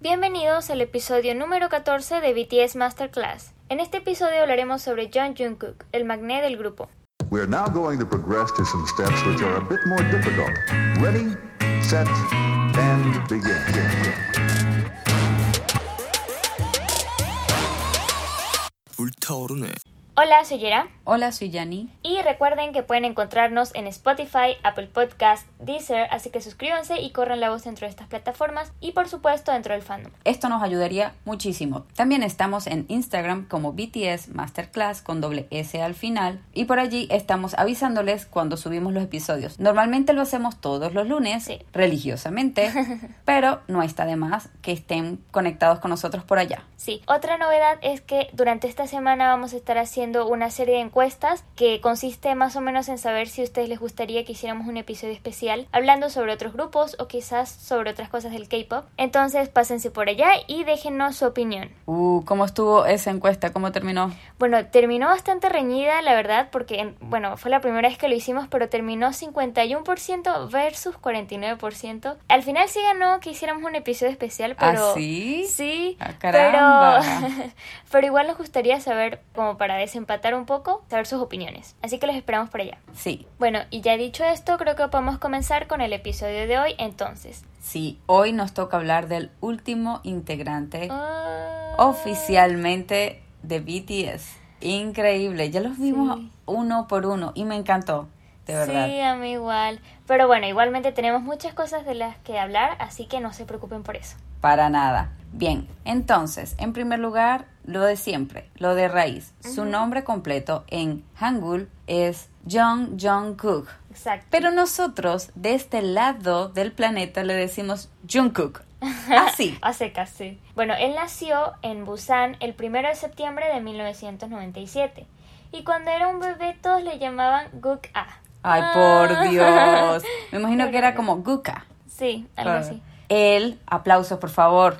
Bienvenidos al episodio número 14 de BTS Masterclass. En este episodio hablaremos sobre John Jungkook, el magné del grupo. We are now going to progress to some steps which are a bit more difficult. Ready, set, and begin. 불타오르네. Hola, soy Yera. Hola, soy Yani. Y recuerden que pueden encontrarnos en Spotify, Apple Podcast, Deezer, así que suscríbanse y corran la voz dentro de estas plataformas y por supuesto dentro del fandom. Esto nos ayudaría muchísimo. También estamos en Instagram como BTS Masterclass con doble S al final y por allí estamos avisándoles cuando subimos los episodios. Normalmente lo hacemos todos los lunes, Sí. religiosamente, pero no está de más que estén conectados con nosotros por allá. Sí, otra novedad es que durante esta semana vamos a estar haciendo una serie de encuestas que consiste más o menos en saber si a ustedes les gustaría que hiciéramos un episodio especial hablando sobre otros grupos o quizás sobre otras cosas del K-pop. Entonces pásense por allá y déjenos su opinión. Uh, ¿cómo estuvo esa encuesta? ¿Cómo terminó? Bueno, terminó bastante reñida, la verdad, porque, bueno, fue la primera vez que lo hicimos, pero terminó 51% versus 49%. Al final sí ganó que hiciéramos un episodio especial, pero... ¿Ah, sí? Sí, Ah, caramba. pero... pero igual nos gustaría saber, como para desempatar un poco, saber sus opiniones. Así que los esperamos por allá. Sí. Bueno, y ya dicho esto, creo que podemos comenzar con el episodio de hoy, entonces. Sí, hoy nos toca hablar del último integrante Ah. oficialmente de BTS. Increíble, ya los vimos Sí. uno por uno y me encantó, de verdad. Sí, a mí igual. Pero bueno, igualmente tenemos muchas cosas de las que hablar, así que no se preocupen por eso. Para nada. Bien, entonces, en primer lugar, lo de siempre, lo de raíz. Su nombre completo en Hangul es Jung Jungkook. Exacto. Pero nosotros, de este lado del planeta, le decimos Jungkook. Así. A secas, sí. Bueno, él nació en Busan el 1 de septiembre de 1997. Y cuando era un bebé todos le llamaban Guk A. Ay, Ah. por Dios. Me imagino que era como Guka. Sí, algo así. Él, aplausos por favor,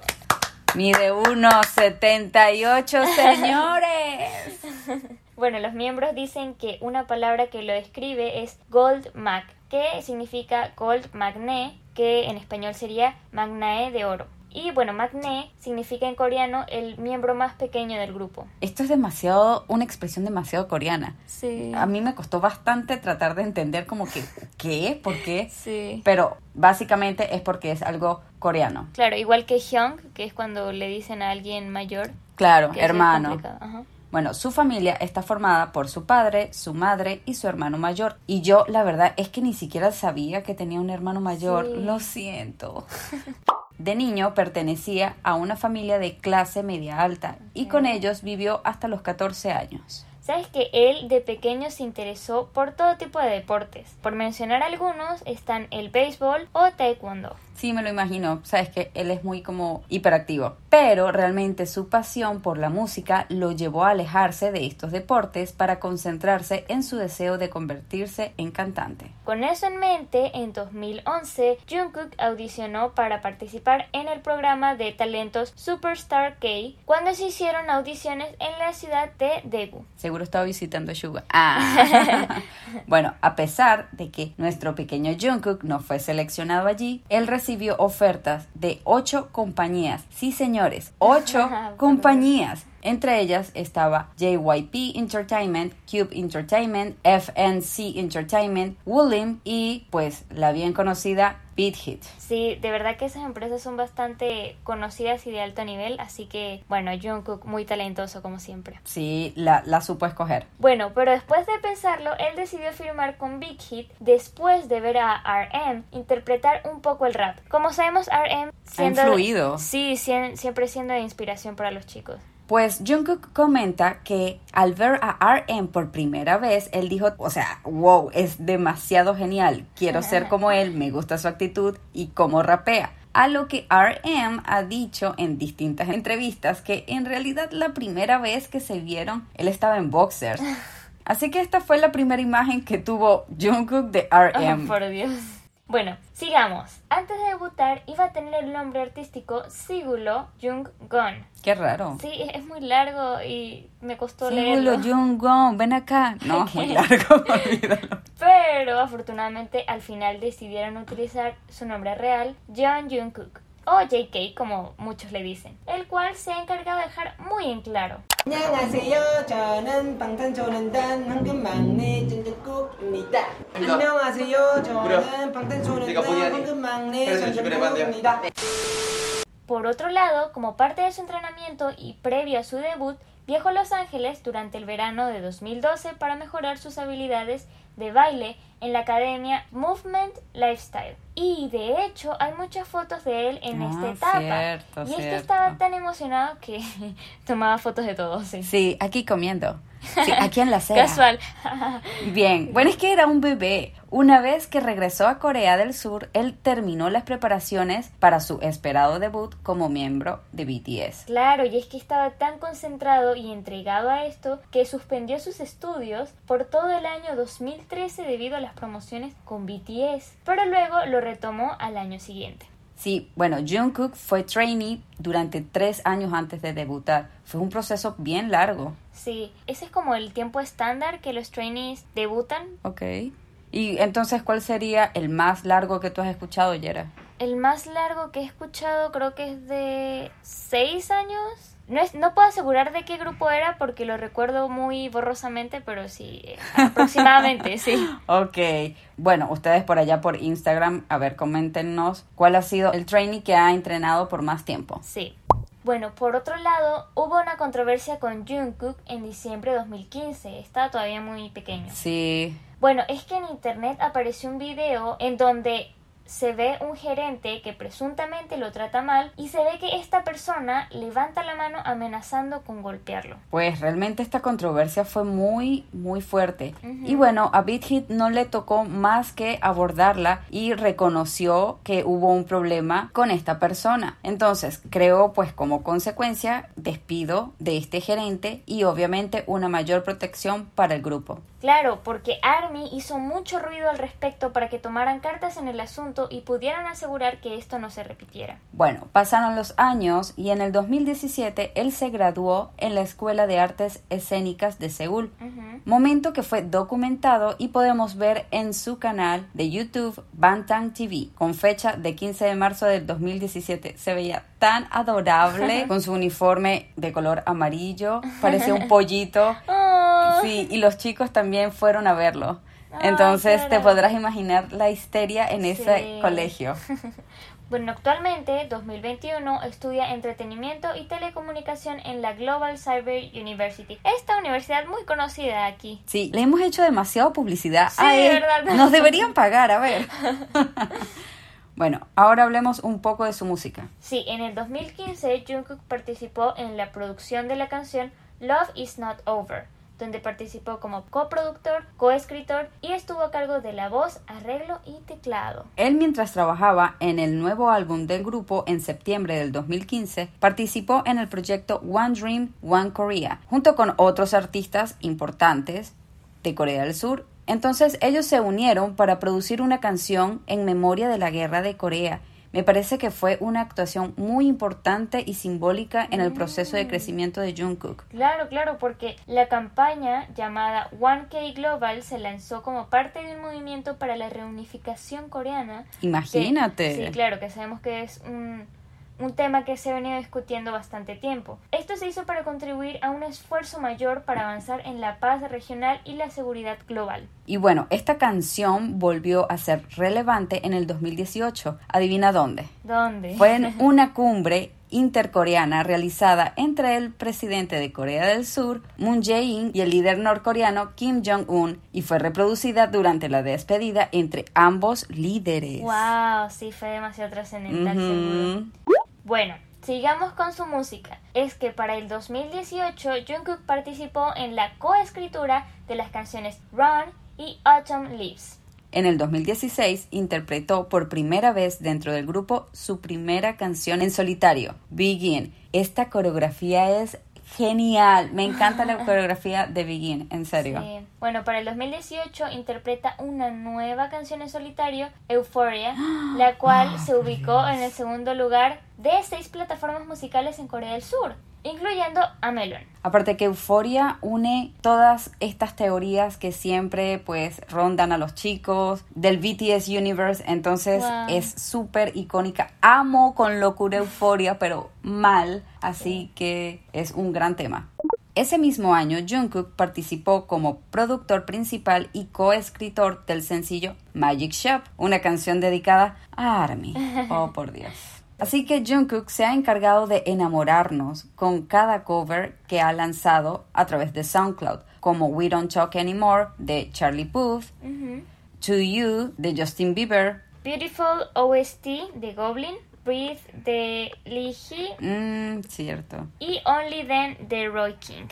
mide 1,78 señores. Bueno, los miembros dicen que una palabra que lo describe es Gold Mag, que significa Gold Magne, que en español sería Magnae de oro. Y bueno, Magne significa en coreano el miembro más pequeño del grupo. Esto es demasiado, una expresión demasiado coreana. Sí. A mí me costó bastante tratar de entender como que, ¿qué? ¿Por qué? Sí. Pero básicamente es porque es algo coreano. Claro, igual que Hyung, que es cuando le dicen a alguien mayor. Claro, hermano. Ajá. Bueno, su familia está formada por su padre, su madre y su hermano mayor. Y yo, la verdad, es que ni siquiera sabía que tenía un hermano mayor. Sí. Lo siento. De niño pertenecía a una familia de clase media alta y con ellos vivió hasta los 14 años. Sabes que él de pequeño se interesó por todo tipo de deportes. Por mencionar algunos están el béisbol o taekwondo. Sí, me lo imagino. Sabes que él es muy como hiperactivo. Pero realmente su pasión por la música lo llevó a alejarse de estos deportes para concentrarse en su deseo de convertirse en cantante. Con eso en mente, en 2011, Jungkook audicionó para participar en el programa de talentos Superstar K cuando se hicieron audiciones en la ciudad de Daegu. Seguro estaba visitando Suga. Ah. bueno, a pesar de que nuestro pequeño Jungkook no fue seleccionado allí, él recibió ofertas de ocho compañías. Sí, señores, ocho Perdón. compañías. Entre ellas estaba JYP Entertainment, Cube Entertainment, FNC Entertainment, Woollim y pues la bien conocida Beat Hit. Sí, de verdad que esas empresas son bastante conocidas y de alto nivel, así que bueno, Jungkook muy talentoso como siempre. Sí, la, la supo escoger. Bueno, pero después de pensarlo, él decidió firmar con Big Hit después de ver a RM interpretar un poco el rap. Como sabemos, RM siendo influido. Sí, siempre siendo de inspiración para los chicos. Pues Jungkook comenta que al ver a RM por primera vez, él dijo, o sea, wow, es demasiado genial, quiero ser como él, me gusta su actitud y cómo rapea. A lo que RM ha dicho en distintas entrevistas que en realidad la primera vez que se vieron, él estaba en boxers. Así que esta fue la primera imagen que tuvo Jungkook de Oh, RM. por Dios. Bueno, sigamos. Antes de debutar iba a tener el nombre artístico Sigulo Jung-gon. Qué raro. Sí, es es muy largo y me costó leerlo. lo Jungkook, ven acá. No, muy largo, olvídalo. Pero afortunadamente al final decidieron utilizar su nombre real, John Jungkook o JK como muchos le dicen, el cual se ha encargado de dejar muy en claro. Por otro lado, como parte de su entrenamiento y previo a su debut, viajó a Los Ángeles durante el verano de 2012 para mejorar sus habilidades de baile en la academia Movement Lifestyle. Y de hecho hay muchas fotos de él en Ah, esta etapa. cierto, y es que estaba tan emocionado que tomaba fotos de todos. Sí. Sí, aquí comiendo. Sí, aquí en la acera. Casual. Bien, bueno, es que era un bebé. Una vez que regresó a Corea del Sur, él terminó las preparaciones para su esperado debut como miembro de BTS. Claro, y es que estaba tan concentrado y entregado a esto que suspendió sus estudios por todo el año 2013 debido a las promociones con BTS, pero luego lo retomó al año siguiente. Sí, bueno, Jungkook fue trainee durante tres años antes de debutar. Fue un proceso bien largo. Sí, ese es como el tiempo estándar que los trainees debutan. Ok. Y entonces, ¿cuál sería el más largo que tú has escuchado, Yera? El más largo que he escuchado creo que es de seis años. No, es, no puedo asegurar de qué grupo era porque lo recuerdo muy borrosamente, pero sí, eh, aproximadamente, sí. Ok. Bueno, ustedes por allá por Instagram, a ver, coméntenos cuál ha sido el trainee que ha entrenado por más tiempo. Sí. Bueno, por otro lado, hubo una controversia con Jungkook en diciembre de 2015. Estaba todavía muy pequeño. Sí. Bueno, es que en internet apareció un video en donde se ve un gerente que presuntamente lo trata mal y se ve que esta persona levanta la mano amenazando con golpearlo. Pues realmente esta controversia fue muy, muy fuerte. Y bueno, a Big Hit no le tocó más que abordarla y reconoció que hubo un problema con esta persona. Entonces, creó pues como consecuencia despido de este gerente y obviamente una mayor protección para el grupo. Claro, porque Army hizo mucho ruido al respecto para que tomaran cartas en el asunto y pudieran asegurar que esto no se repitiera. Bueno, pasaron los años y en el 2017 él se graduó en la Escuela de Artes Escénicas de Seúl, momento que fue documentado y podemos ver en su canal de YouTube Bantang TV con fecha de 15 de marzo del 2017. Se veía tan adorable con su uniforme de color amarillo, parecía un pollito. Oh, Sí, y los chicos también fueron a verlo. Ah, Entonces te podrás imaginar la histeria en ese colegio. Bueno, actualmente, 2021, estudia entretenimiento y telecomunicación en la Global Cyber University. Esta universidad muy conocida aquí. Sí, le hemos hecho demasiado publicidad Sí, a él. ¿verdad? Nos deberían pagar, a ver. bueno, ahora hablemos un poco de su música. Sí, en el 2015 Jungkook participó en la producción de la canción Love Is Not Over, donde participó como coproductor, coescritor y estuvo a cargo de la voz, arreglo y teclado. Él mientras trabajaba en el nuevo álbum del grupo en septiembre del 2015, participó en el proyecto One Dream, One Korea, junto con otros artistas importantes de Corea del Sur. Entonces ellos se unieron para producir una canción en memoria de la guerra de Corea. Me parece que fue una actuación muy importante y simbólica en el proceso de crecimiento de Jungkook. Claro, claro, porque la campaña llamada 1K Global se lanzó como parte de un movimiento para la reunificación coreana. que- Imagínate. sí, claro, que sabemos que es un, un tema que se ha venido discutiendo bastante tiempo. Esto se hizo para contribuir a un esfuerzo mayor para avanzar en la paz regional y la seguridad global. Y bueno, esta canción volvió a ser relevante en el 2018. ¿Adivina dónde? ¿Dónde? Fue en una cumbre intercoreana realizada entre el presidente de Corea del Sur, Moon Jae-in, y el líder norcoreano Kim Jong-un, y fue reproducida durante la despedida entre ambos líderes. Wow, sí, fue demasiado trascendental, Ujú. seguro. Bueno, sigamos con su música. Es que para el 2018 Jungkook participó en la coescritura de las canciones Run y Autumn Leaves. En el 2016 interpretó por primera vez dentro del grupo su primera canción en solitario, Begin. Esta coreografía es genial. Me encanta la coreografía de Begin, en serio. Sí. Bueno, para el 2018 interpreta una nueva canción en solitario, Euphoria, la cual se ubicó en el segundo lugar de seis plataformas musicales en Corea del Sur, incluyendo a Melon. Aparte que Euforia une todas estas teorías que siempre pues rondan a los chicos del BTS Universe, entonces Wow. es súper icónica. Amo con locura Euforia, pero mal, así que es un gran tema. Ese mismo año, Jungkook participó como productor principal y coescritor del sencillo Magic Shop, una canción dedicada a ARMY. Oh, por Dios. Así que Jungkook se ha encargado de enamorarnos con cada cover que ha lanzado a través de SoundCloud, como We Don't Talk Anymore de Charlie Puth, To You de Justin Bieber, Beautiful OST de Goblin, Breathe de Lee Hee mm, cierto. y Only Then de Roy King.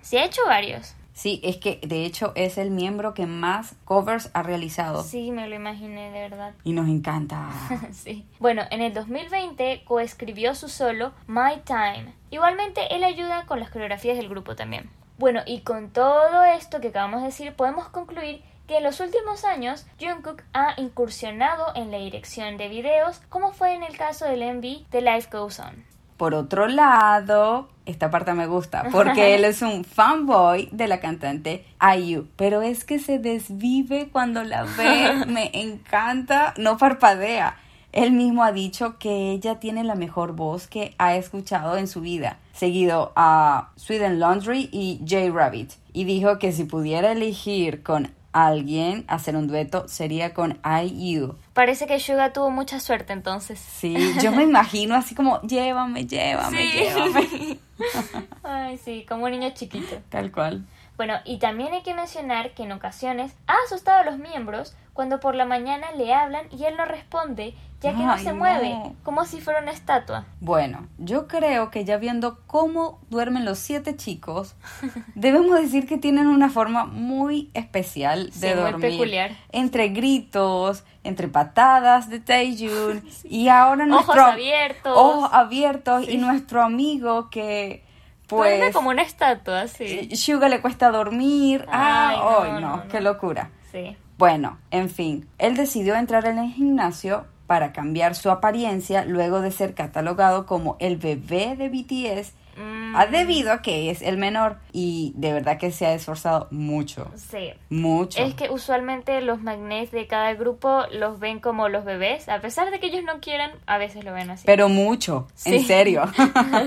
Se ha hecho varios. Sí, es que de hecho es el miembro que más covers ha realizado Sí, me lo imaginé de verdad. y nos encanta. Sí. Bueno, en el 2020 coescribió su solo My Time. Igualmente, él ayuda con las coreografías del grupo también. Bueno, y con todo esto que acabamos de decir, podemos concluir que en los últimos años Jungkook ha incursionado en la dirección de videos, como fue en el caso del MV The Life Goes On. Por otro lado, esta parte me gusta porque él es un fanboy de la cantante IU, pero es que se desvive cuando la ve, me encanta, no parpadea. Él mismo ha dicho que ella tiene la mejor voz que ha escuchado en su vida, seguido a Sweden Laundry y J Rabbit, y dijo que si pudiera elegir con alguien hacer un dueto sería con IU. Parece que Suga tuvo mucha suerte entonces. Sí, yo me imagino así como llévame, llévame, Sí. llévame. Ay, sí, como un niño chiquito. Tal cual. Bueno, y también hay que mencionar que en ocasiones ha asustado a los miembros cuando por la mañana le hablan y él no responde, ya que no se no. mueve, como si fuera una estatua. Bueno, yo creo que ya viendo cómo duermen los siete chicos, debemos decir que tienen una forma muy especial de Sí, muy dormir. peculiar. Entre gritos, entre patadas de Taeyun y ahora Ojos nuestro abiertos. ojos abiertos y nuestro amigo que Pues como una estatua, sí. Suga le cuesta dormir. Ah, Ay, ay, no, no, no, qué locura. Sí. Bueno, en fin, él decidió entrar en el gimnasio para cambiar su apariencia luego de ser catalogado como el bebé de BTS, Mm, a debido a que es el menor y de verdad que se ha esforzado mucho, sí. mucho. Es que usualmente los magnets de cada grupo los ven como los bebés, a pesar de que ellos no quieran, a veces lo ven así. Pero mucho, en serio.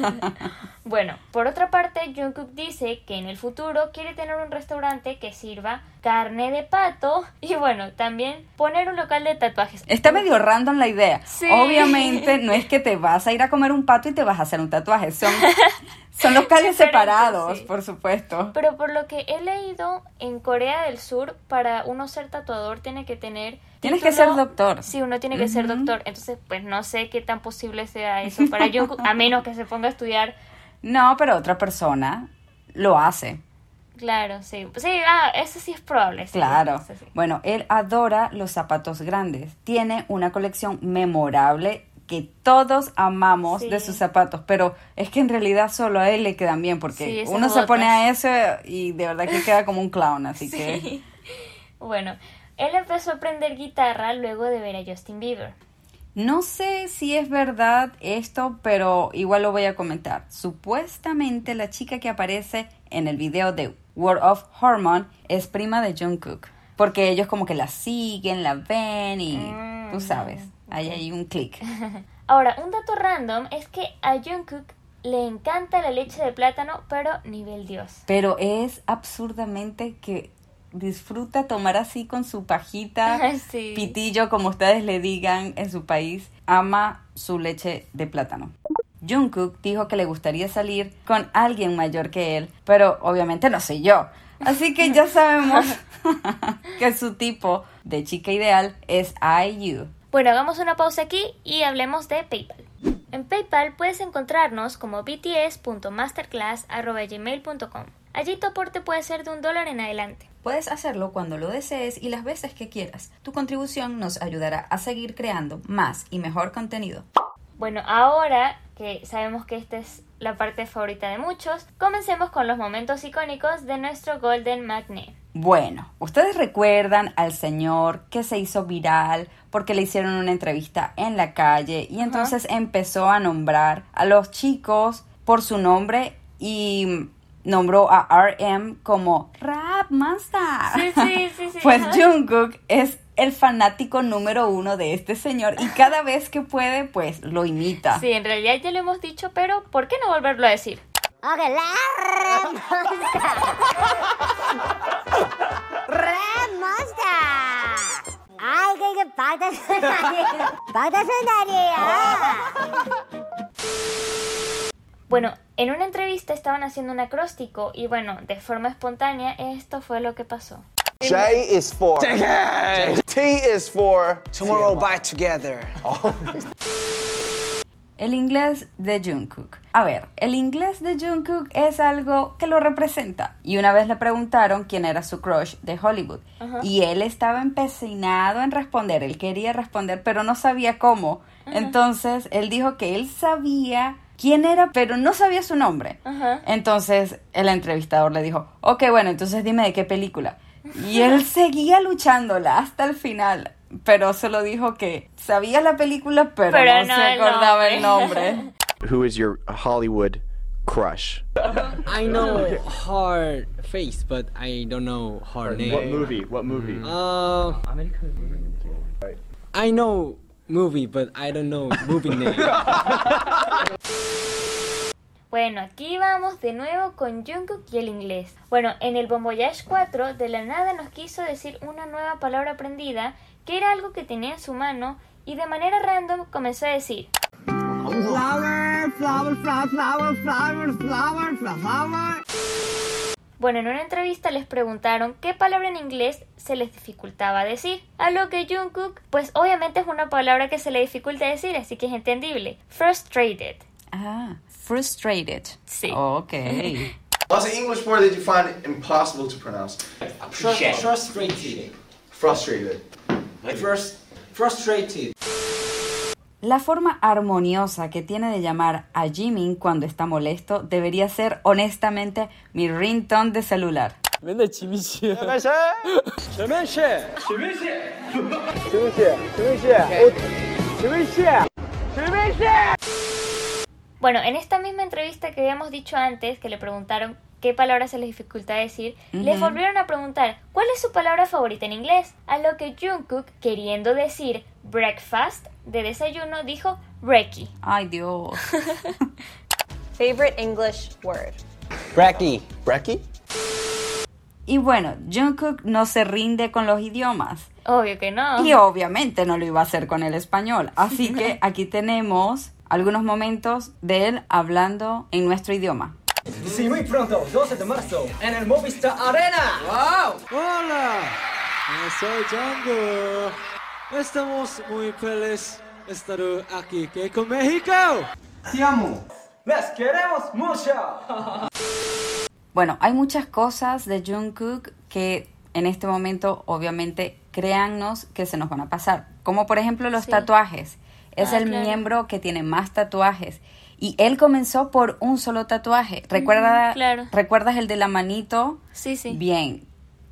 Bueno, por otra parte, Jungkook dice que en el futuro quiere tener un restaurante que sirva carne de pato y bueno, también poner un local de tatuajes. Está medio random la idea. Sí. Obviamente no es que te vas a ir a comer un pato y te vas a hacer un tatuaje. Son, son locales separados, sí. por supuesto. Pero por lo que he leído, en Corea del Sur, para uno ser tatuador tiene que tener... Tienes que ser doctor. Sí, uno tiene que ser doctor. Entonces, pues no sé qué tan posible sea eso para Jungkook, a menos que se ponga a estudiar. No, pero otra persona lo hace. Claro, sí. Sí, ah, eso sí es probable. sí, Claro. sí. Bueno, él adora los zapatos grandes. Tiene una colección memorable que todos amamos Sí. de sus zapatos, pero es que en realidad solo a él le quedan bien porque uno se pone a eso y de verdad que queda como un clown, así que. Bueno, él empezó a aprender guitarra luego de ver a Justin Bieber. No sé si es verdad esto, pero igual lo voy a comentar. Supuestamente la chica que aparece en el video de World of Hormone es prima de Jungkook, porque ellos como que la siguen, la ven y Mm, tú sabes, ahí hay un clic. Ahora, un dato random es que a Jungkook le encanta la leche de plátano, pero nivel Dios. Pero es absurdamente que disfruta tomar así con su pajita, Sí. pitillo, como ustedes le digan en su país, ama su leche de plátano. Jungkook dijo que le gustaría salir con alguien mayor que él, pero obviamente no soy yo. Así que ya sabemos que su tipo de chica ideal es IU. Bueno, hagamos una pausa aquí y hablemos de PayPal. En PayPal puedes encontrarnos como bts.masterclass.gmail.com. Allí tu aporte puede ser de un dólar en adelante. Puedes hacerlo cuando lo desees y las veces que quieras. Tu contribución nos ayudará a seguir creando más y mejor contenido. Bueno, ahora que sabemos que esta es la parte favorita de muchos, comencemos con los momentos icónicos de nuestro Golden Magnet. Bueno, ustedes recuerdan al señor que se hizo viral porque le hicieron una entrevista en la calle y entonces empezó a nombrar a los chicos por su nombre y nombró a RM como up, monster! Sí, sí, Pues Jungkook es el fanático número uno de este señor y cada vez que puede, pues lo imita. Sí, en realidad ya lo hemos dicho, pero ¿por qué no volverlo a decir? La pata Bueno, en una entrevista estaban haciendo un acróstico y bueno, de forma espontánea esto fue lo que pasó. J is for. T is for. Tomorrow by together. El inglés de Jungkook. A ver, el inglés de Jungkook es algo que lo representa. Y una vez le preguntaron quién era su crush de Hollywood. Y él estaba empecinado en responder. Él quería responder, pero no sabía cómo. Entonces, él dijo que él sabía quién era, pero no sabía su nombre. Ajá. Entonces, el entrevistador le dijo, ok, bueno, entonces dime de qué película. Y él seguía luchándola hasta el final. Pero solo dijo que sabía la película, pero, Pero no, no se el acordaba el nombre. nombre. Who is your Hollywood crush? I know her face, but I don't know her name. movie? What movie? Uh, I know movie, but I don't know movie name. Bueno, aquí vamos de nuevo con Jungkook y el inglés. Bueno, en el Bon Voyage 4 de la nada nos quiso decir una nueva palabra aprendida que era algo que tenía en su mano y de manera random comenzó a decir Flower, flower, flower, flower, flower, flower, flower. Bueno, en una entrevista les preguntaron qué palabra en inglés se les dificultaba decir. A lo que Jungkook, pues obviamente es una palabra que se le dificulta decir, así que es entendible. Frustrated. Ah, frustrated. Sí. Ok. What's the English word that you find impossible to pronounce? Frustrated. Frustrated. Frust- frustrated. La forma armoniosa que tiene de llamar a Jimin cuando está molesto debería ser honestamente mi ringtone de celular. Bueno, en esta misma entrevista que habíamos dicho antes, que le preguntaron qué palabra se les dificulta decir, les volvieron a preguntar cuál es su palabra favorita en inglés, a lo que Jungkook, queriendo decir breakfast, de desayuno, dijo brekkie. Ay, Dios. Favorite English word. Bracky. Brecky? Y bueno, Jungkook no se rinde con los idiomas. Obvio que no. Y obviamente no lo iba a hacer con el español. Así que aquí tenemos algunos momentos de él hablando en nuestro idioma. Sí, muy pronto, 12 de marzo, en el Movistar Arena. Hola. Soy Django. Estamos muy felices de estar aquí que con México. Te amo. Les queremos mucho. Bueno, hay muchas cosas de Jungkook que en este momento obviamente créannos que se nos van a pasar. Como por ejemplo los Sí. tatuajes. Es Ah, el claro. miembro que tiene más tatuajes. Y él comenzó por un solo tatuaje. ¿Recuerda, claro. ¿Recuerdas el de la manito? Sí, sí. Bien.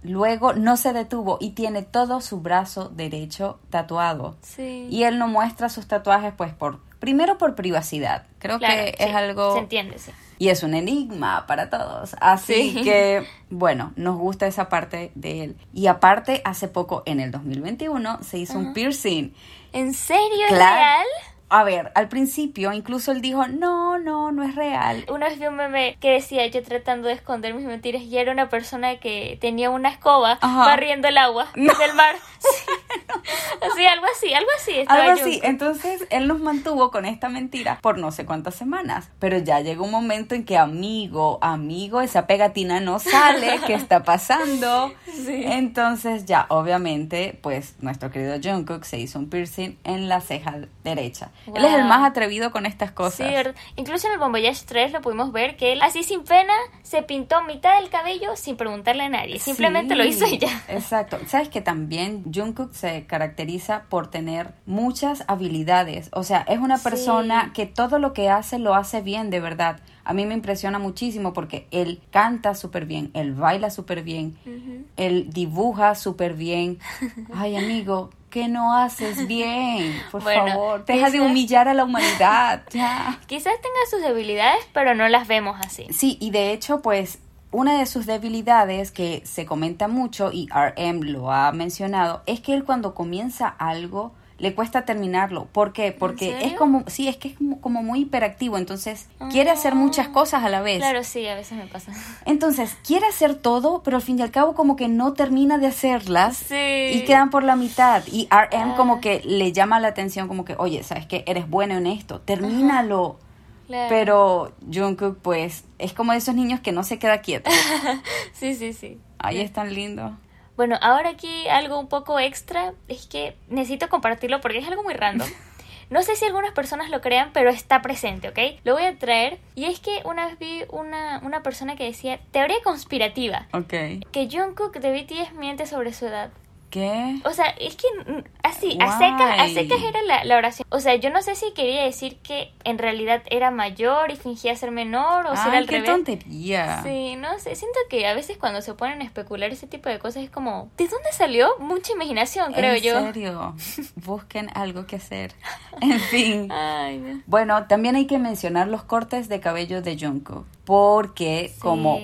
Luego no se detuvo y tiene todo su brazo derecho tatuado. Sí. Y él no muestra sus tatuajes pues por primero por privacidad. Creo Claro, que sí, es algo Se entiende, sí. y es un enigma para todos. Así Sí. que, bueno, nos gusta esa parte de él. Y aparte, hace poco, en el 2021, se hizo un piercing. ¿En serio es real? A ver, al principio incluso él dijo, no, no, no es real. Una vez vi un meme que decía yo tratando de esconder mis mentiras y era una persona que tenía una escoba Ajá. barriendo el agua No. del mar. Sí. Así, algo así, algo así. Algo así. Entonces él nos mantuvo con esta mentira por no sé cuántas semanas. Pero ya llegó un momento en que, amigo, amigo, esa pegatina no sale. ¿Qué está pasando? Entonces ya, obviamente, pues nuestro querido Jungkook se hizo un piercing en la ceja derecha. Él es el Wow. más atrevido con estas cosas. Sí. Incluso en el Bon Voyage 3 lo pudimos ver que él así sin pena se pintó mitad del cabello sin preguntarle a nadie. Simplemente Sí, lo hizo ya. Exacto. ¿Sabes que también Jungkook se caracteriza por tener muchas habilidades. O sea, es una Sí. persona que todo lo que hace lo hace bien, de verdad. A mí me impresiona muchísimo porque él canta súper bien, él baila súper bien, él dibuja súper bien. Ay, amigo, ¿qué no haces bien? Por Bueno, favor, deja de quizás- humillar a la humanidad. Ya. Quizás tenga sus debilidades, pero no las vemos así. Sí, y de hecho, pues una de sus debilidades que se comenta mucho y RM lo ha mencionado es que él cuando comienza algo le cuesta terminarlo. ¿Por qué? Porque es como, sí, es que es como, como muy hiperactivo, entonces quiere hacer muchas cosas a la vez. Claro, sí, a veces me pasa. Entonces, quiere hacer todo, pero al fin y al cabo como que no termina de hacerlas Sí. y quedan por la mitad. Y RM Ah. como que le llama la atención como que, oye, ¿sabes qué? Eres bueno en esto, termínalo. Claro. Pero Jungkook, pues, es como de esos niños que no se queda quieto. Sí, sí, sí. Ahí es tan lindo. Bueno, ahora aquí algo un poco extra es que necesito compartirlo porque es algo muy random. No sé si algunas personas lo crean, pero está presente, ¿ok? Lo voy a traer. Y es que una vez vi una, una persona que decía, teoría conspirativa, Ok. que Jungkook de BTS miente sobre su edad. ¿Qué? O sea, es que así, a secas, a secas era la, la oración. O sea, yo no sé si quería decir que en realidad era mayor y fingía ser menor o si era Ay, al qué revés. tontería. Sí, no sé, siento que a veces cuando se ponen a especular ese tipo de cosas es como, ¿de dónde salió? Mucha imaginación, creo en yo. serio. Busquen algo que hacer. En fin. Ay, no. Bueno, también hay que mencionar los cortes de cabello de Jungkook, porque Sí. como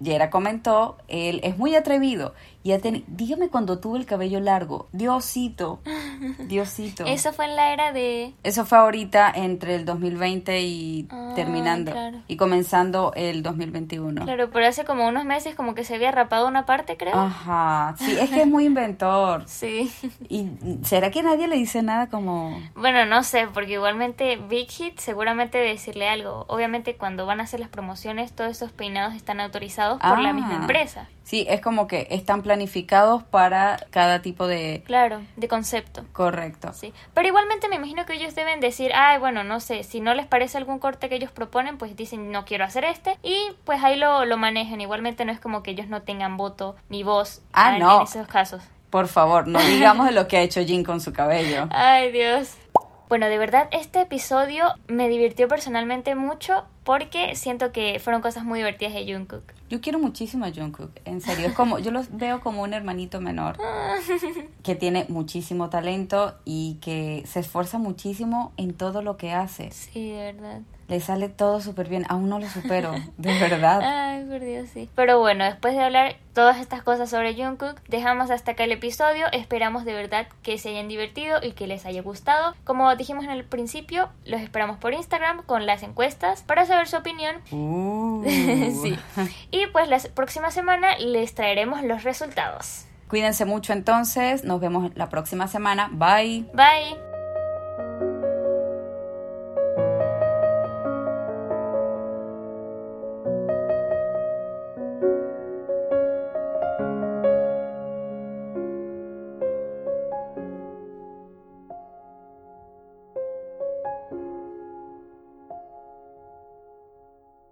Yera comentó, él es muy atrevido y ha teni- dígame cuando tuvo el cabello largo, Diosito, Diosito. Eso fue en la era de... Eso fue ahorita entre el 2020 y Ah, terminando claro. y comenzando el 2021. Claro, pero hace como unos meses como que se había rapado una parte, creo. Ajá, sí, es que es muy inventor. Sí. ¿Y será que nadie le dice nada como... Bueno, no sé, porque igualmente Big Hit seguramente debe decirle algo. Obviamente cuando van a hacer las promociones, todos esos peinados están autorizados por la Ah. misma empresa. Sí, es como que están planificados para cada tipo de... Claro, de concepto. Correcto. Sí, pero igualmente me imagino que ellos deben decir, ay, bueno, no sé, si no les parece algún corte que ellos proponen, pues dicen, no quiero hacer este, y pues ahí lo, lo manejan. Igualmente no es como que ellos no tengan voto ni voz Ah, en, no. en esos casos. Por favor, no digamos de lo que ha hecho Jin con su cabello. Ay, Dios. Bueno, de verdad, este episodio me divirtió personalmente mucho porque siento que fueron cosas muy divertidas de Jungkook. Yo quiero muchísimo a Jungkook, en serio. Es como, yo los veo como un hermanito menor que tiene muchísimo talento y que se esfuerza muchísimo en todo lo que hace. Sí, de verdad. Le sale todo súper bien. Aún no lo supero, de verdad. Ay, por Dios, sí. Pero bueno, después de hablar todas estas cosas sobre Jungkook, dejamos hasta acá el episodio. Esperamos de verdad que se hayan divertido y que les haya gustado. Como dijimos en el principio, los esperamos por Instagram con las encuestas para saber su opinión. Uh. sí. Y pues la próxima semana les traeremos los resultados. Cuídense mucho entonces. Nos vemos la próxima semana. Bye. Bye.